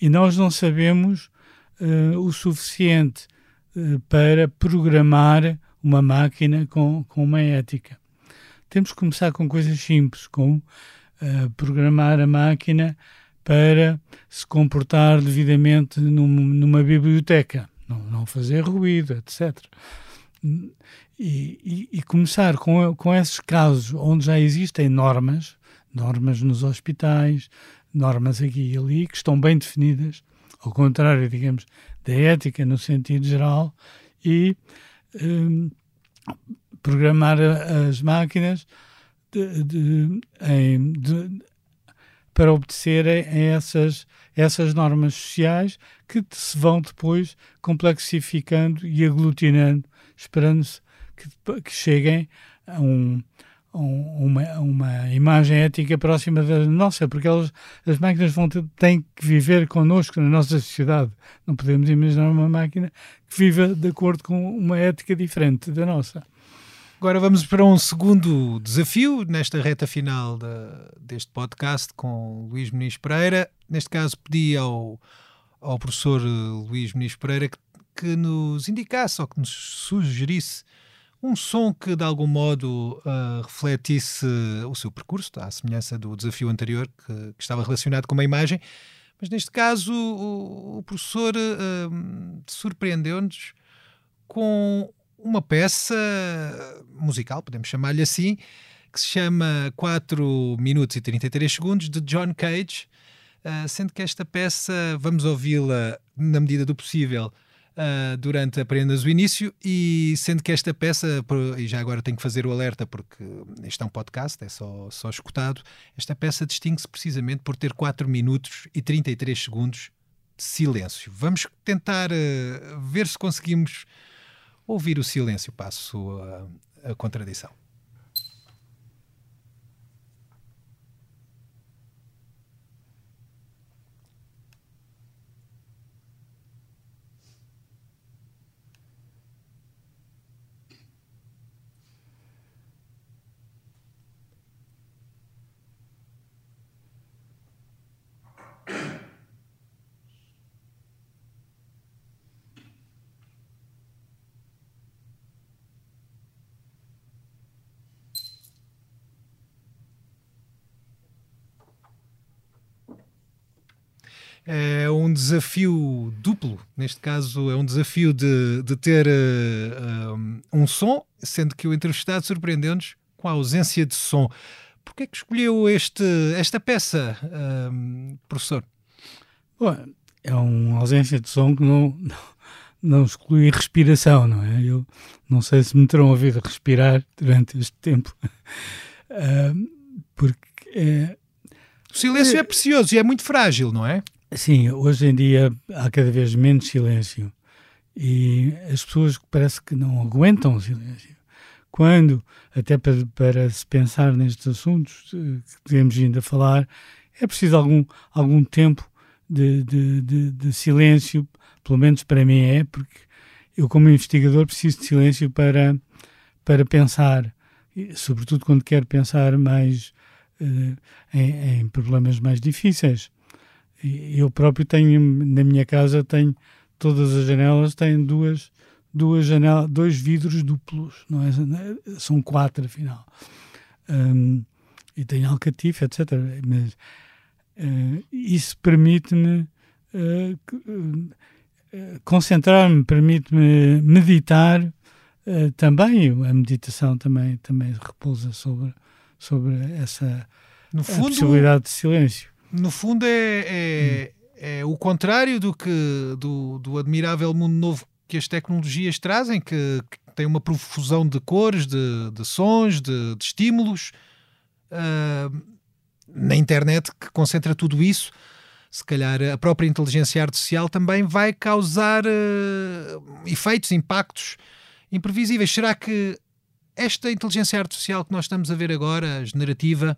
E nós não sabemos uh, o suficiente uh, para programar uma máquina com, com uma ética. Temos que começar com coisas simples, como programar a máquina para se comportar devidamente num, numa biblioteca não, não fazer ruído, etc. E, e, e, começar com, com esses casos onde já existem normas, normas nos hospitais, normas aqui e ali, que estão bem definidas, ao contrário, digamos, da ética no sentido geral, e um, programar as máquinas de, de, em, de, para obedecerem a essas, essas normas sociais que se vão depois complexificando e aglutinando, esperando-se que, que cheguem a um, uma, uma imagem ética próxima da nossa, porque elas, as máquinas vão ter, têm que viver connosco na nossa sociedade. Não podemos imaginar uma máquina que viva de acordo com uma ética diferente da nossa. Agora vamos para um segundo desafio nesta reta final de, deste podcast com Luís Muniz Pereira. Neste caso, pedi ao, ao professor Luís Muniz Pereira que, que nos indicasse ou que nos sugerisse um som que de algum modo uh, refletisse o seu percurso, à semelhança do desafio anterior que, que estava relacionado com uma imagem, mas neste caso o, o professor uh, surpreendeu-nos com uma peça musical, podemos chamar-lhe assim, que se chama 4 minutos e 33 segundos, de John Cage, uh, sendo que esta peça, vamos ouvi-la na medida do possível, uh, durante apenas o início, e sendo que esta peça, e já agora tenho que fazer o alerta porque este é um podcast, é só, só escutado, esta peça distingue-se precisamente por ter 4 minutos e 33 segundos de silêncio. Vamos tentar uh, ver se conseguimos ouvir o silêncio, passo a, a contradição. É um desafio duplo. Neste caso, é um desafio de, de ter uh, um, um, som, sendo que o entrevistado surpreendeu-nos com a ausência de som. Por que é que escolheu este, esta peça, um, professor? Bom, é uma ausência de som que não, não, não exclui respiração, não é? Eu não sei se me terão ouvido respirar durante este tempo, uh, porque. É, o silêncio é, é precioso e é muito frágil, não é? Sim, hoje em dia há cada vez menos silêncio e as pessoas parece que não aguentam o silêncio. Quando, até para, para se pensar nestes assuntos eh, que temos ainda falar, é preciso algum, algum tempo de, de, de, de silêncio, pelo menos para mim é, porque eu, como investigador, preciso de silêncio para, para pensar, sobretudo quando quero pensar mais uh, em, em problemas mais difíceis eu próprio tenho na minha casa tenho todas as janelas têm duas duas janelas dois vidros duplos não é? São quatro afinal. Um, e tenho alcatife etc mas uh, isso permite-me uh, uh, concentrar-me permite-me meditar também. A meditação também também repousa sobre sobre essa fundo, possibilidade de silêncio no fundo é, é, é, o contrário do que do, do admirável mundo novo que as tecnologias trazem, que, que tem uma profusão de cores, de, de sons, de, de estímulos uh, na internet que concentra tudo isso. Se calhar a própria inteligência artificial também vai causar uh, efeitos, impactos imprevisíveis. Será que esta inteligência artificial que nós estamos a ver agora, generativa,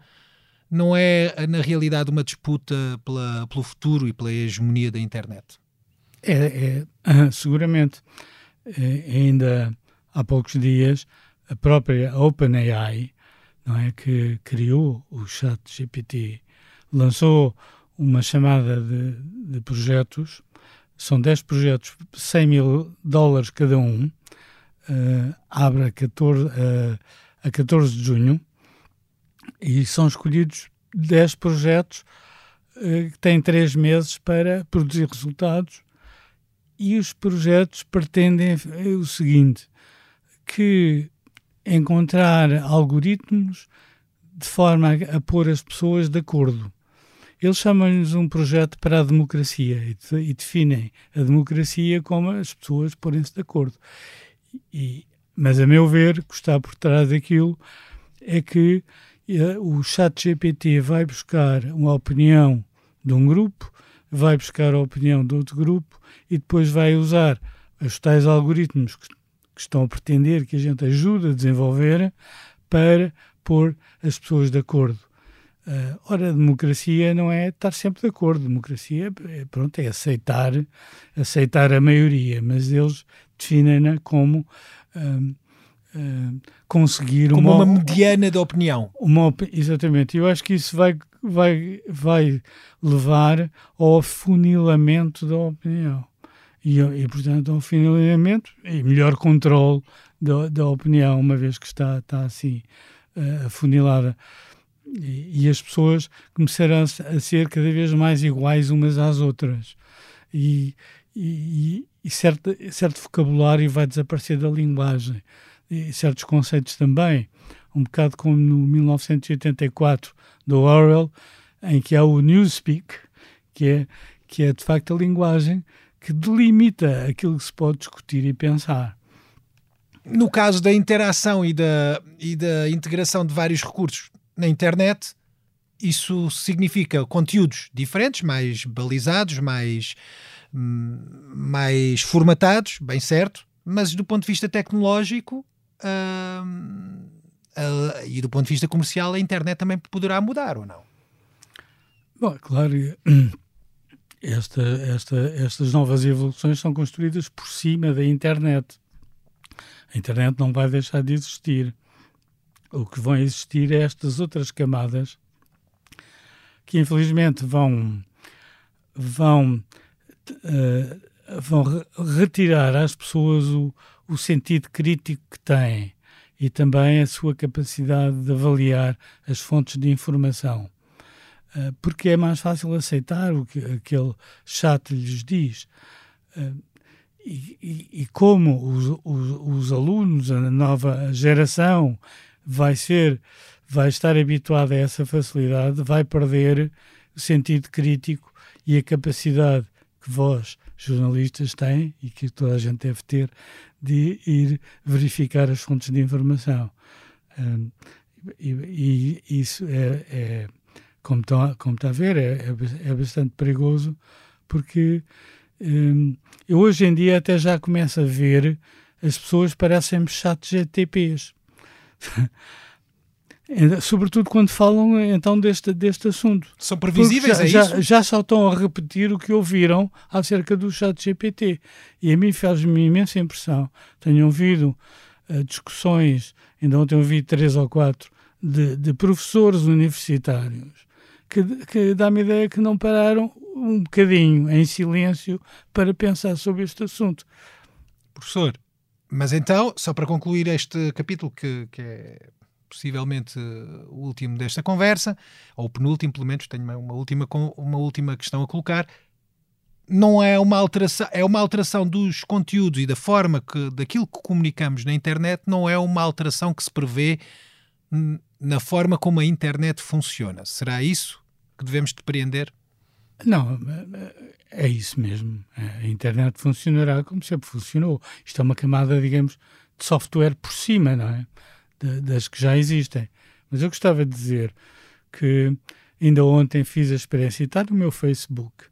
não é, na realidade, uma disputa pela, pelo futuro e pela hegemonia da internet? É, é seguramente. É, ainda há poucos dias, a própria OpenAI, não é, que criou o chat GPT, lançou uma chamada de, de projetos, são 10 projetos, 100 mil dólares cada um, uh, abre a 14, uh, a 14 de junho, e são escolhidos 10 projetos uh, que têm 3 meses para produzir resultados e os projetos pretendem o seguinte, que encontrar algoritmos de forma a, a pôr as pessoas de acordo. Eles chamam-nos um projeto para a democracia e, e, definem a democracia como as pessoas porem-se de acordo. E, mas, a meu ver, o que está por trás daquilo é que eh, o chat GPT vai buscar uma opinião de um grupo, vai buscar a opinião de outro grupo e depois vai usar os tais algoritmos que, que estão a pretender que a gente ajude a desenvolver para pôr as pessoas de acordo. Uh, ora, a democracia não é estar sempre de acordo. Democracia é, pronto, é aceitar, aceitar a maioria, mas eles definem-na como uh, uh, conseguir como uma, uma mediana de opinião. Uma, exatamente. Eu acho que isso vai, vai, vai levar ao funilamento da opinião. E, e portanto, ao funilamento e melhor controle da, da opinião, uma vez que está, está assim afunilada e, e as pessoas começaram a ser cada vez mais iguais umas às outras. E, e, e certo, certo vocabulário vai desaparecer da linguagem. E certos conceitos também. Um bocado como no 1984 do Orwell, em que há o Newspeak, que é, que é de facto a linguagem que delimita aquilo que se pode discutir e pensar. No caso da interação e da, e da integração de vários recursos na internet, isso significa conteúdos diferentes, mais balizados, mais, hum, mais formatados, bem certo, mas do ponto de vista tecnológico hum, e do ponto de vista comercial, a internet também poderá mudar ou não? Bom, é claro, esta, esta, estas novas evoluções são construídas por cima da internet. A internet não vai deixar de existir o que vão existir é estas outras camadas que infelizmente vão vão uh, vão re retirar às pessoas o, o sentido crítico que têm e também a sua capacidade de avaliar as fontes de informação. Uh, porque é mais fácil aceitar o que aquele chat lhes diz. Uh, e, e, e, como os, os, os, alunos, a nova geração, vai ser, vai estar habituado a essa facilidade, vai perder o sentido crítico e a capacidade que vós, jornalistas, têm e que toda a gente deve ter de ir verificar as fontes de informação. Um, e, e, isso é, é como, está, como está a ver, é, é, é bastante perigoso porque um, eu hoje em dia até já começo a ver as pessoas parecem-me chatos GTPs. Sobretudo quando falam então deste, deste assunto. São previsíveis, já, é já, isso? Já só estão a repetir o que ouviram acerca do chat GPT. E a mim faz-me imensa impressão. Tenho ouvido uh, discussões, ainda ontem ouvi três ou quatro, de, de professores universitários, que, que dá-me a ideia que não pararam um bocadinho em silêncio para pensar sobre este assunto. Professor, mas então, só para concluir este capítulo, que, que é possivelmente o último desta conversa, ou o penúltimo, pelo menos, tenho uma última, uma última questão a colocar. Não é uma alteração, é uma alteração dos conteúdos e da forma que, daquilo que comunicamos na internet, não é uma alteração que se prevê na forma como a internet funciona. Será isso que devemos depreender? Não, é isso mesmo. A internet funcionará como sempre funcionou. Isto é uma camada, digamos, de software por cima, não é? De, das que já existem. Mas eu gostava de dizer que ainda ontem fiz a experiência, e está no meu Facebook.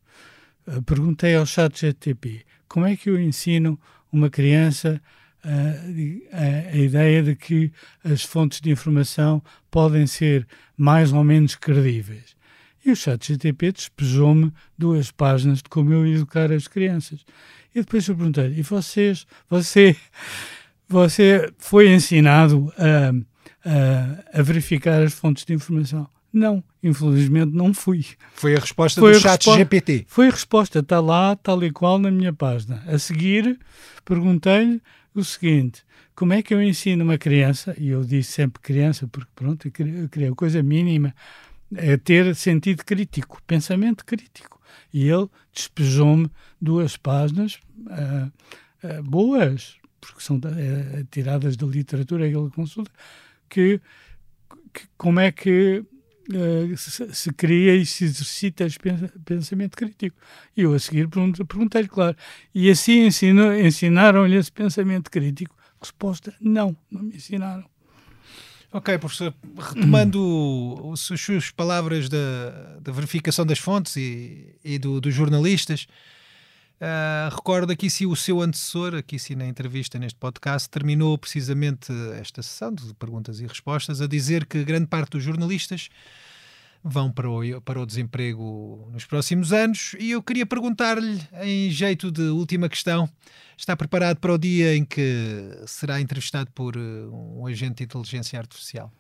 Uh, perguntei ao chat GTP como é que eu ensino uma criança uh, a, a ideia de que as fontes de informação podem ser mais ou menos credíveis. E o chat GTP despejou-me duas páginas de como eu educar as crianças. E depois eu perguntei, e vocês, você, você foi ensinado a, a, a verificar as fontes de informação? Não, infelizmente não fui. Foi a resposta foi do a chat respo GPT. Foi a resposta, está lá, tal e qual na minha página. A seguir, perguntei-lhe o seguinte: como é que eu ensino uma criança? E eu disse sempre criança, porque pronto, eu queria coisa mínima é ter sentido crítico, pensamento crítico. E ele despejou-me duas páginas uh, uh, boas, porque são uh, tiradas da literatura que ele consulta, que, que, como é que uh, se, se, cria e se exercita esse pensamento crítico. E eu a seguir perguntei-lhe, claro, e assim ensinaram-lhe esse pensamento crítico? Resposta, não, não me ensinaram. Ok, professor, retomando as suas palavras da, da verificação das fontes e, e do, dos jornalistas, uh, recordo aqui se o seu antecessor, aqui se na entrevista neste podcast, terminou precisamente esta sessão de perguntas e respostas a dizer que grande parte dos jornalistas vão para o, para o desemprego nos próximos anos e eu queria perguntar-lhe, em jeito de última questão, está preparado para o dia em que será entrevistado por um agente de inteligência artificial?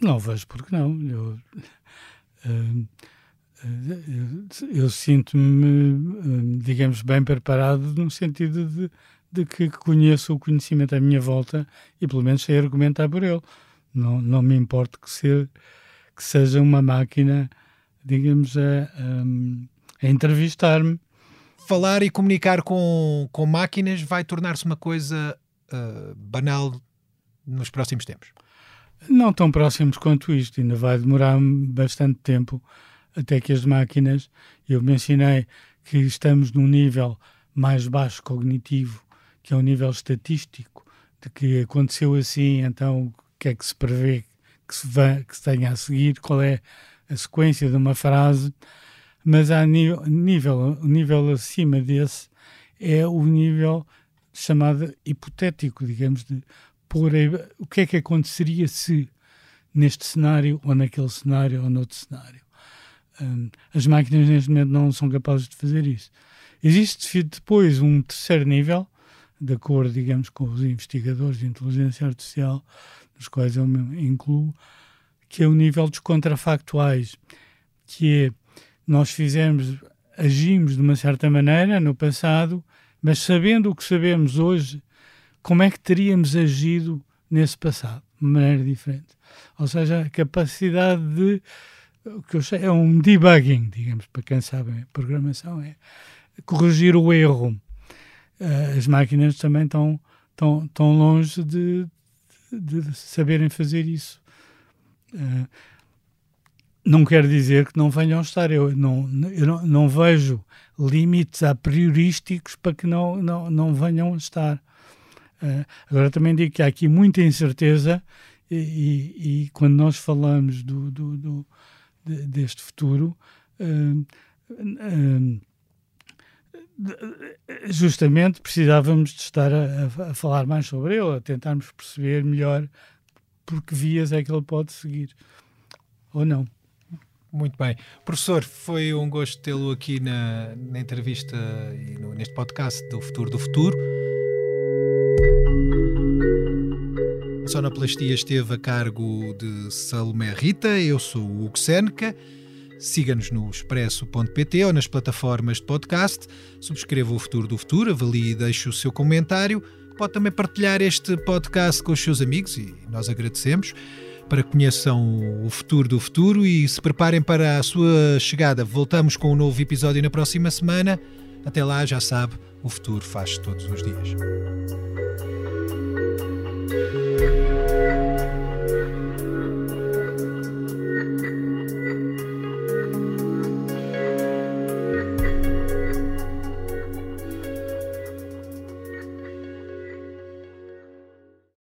Não vejo porque não. Eu, uh, eu, eu sinto-me, digamos, bem preparado no sentido de, de que conheço o conhecimento à minha volta e pelo menos sei argumentar por ele. Não, não me importa que, ser, que seja uma máquina, digamos, a, a, a entrevistar-me. Falar e comunicar com, com máquinas vai tornar-se uma coisa uh, banal nos próximos tempos? Não tão próximos quanto isto, ainda vai demorar bastante tempo até que as máquinas. Eu mencionei que estamos num nível mais baixo cognitivo, que é o um nível estatístico, de que aconteceu assim, então que é que se prevê que se, vai, que se tenha a seguir, qual é a sequência de uma frase, mas há nível, nível acima desse é o nível chamado hipotético, digamos, de pôr o que é que aconteceria se neste cenário ou naquele cenário ou noutro cenário. Um, as máquinas neste momento não são capazes de fazer isso. Existe depois um terceiro nível, de acordo, digamos, com os investigadores de inteligência artificial, nos quais eu me incluo, que é o nível dos contrafactuais, que é nós fizemos, agimos de uma certa maneira no passado, mas sabendo o que sabemos hoje, como é que teríamos agido nesse passado, de maneira diferente. Ou seja, a capacidade de, o que eu sei, é um debugging, digamos, para quem sabe programação, é corrigir o erro. Uh, as máquinas também estão, estão, estão longe de, de saberem fazer isso. Uh, não quer dizer que não venham a estar. Eu não, eu não, não vejo limites a priorísticos para que não, não, não venham a estar. Uh, agora também digo que há aqui muita incerteza e, e, e quando nós falamos do, do, do deste futuro, uh, uh, justamente precisávamos de estar a, a, falar mais sobre ele, a tentarmos perceber melhor por que vias é que ele pode seguir ou não. Muito bem. Professor, foi um gosto tê-lo aqui na, na entrevista e no, neste podcast do Futuro do Futuro. Sonoplastia esteve a cargo de Salomé Rita, eu sou o Hugo Seneca. Siga-nos no expresso.pt ou nas plataformas de podcast. Subscreva o Futuro do Futuro, avalie e deixe o seu comentário. Pode também partilhar este podcast com os seus amigos e nós agradecemos para que conheçam o futuro do futuro e se preparem para a sua chegada. Voltamos com um novo episódio na próxima semana. Até lá, já sabe, o futuro faz todos os dias.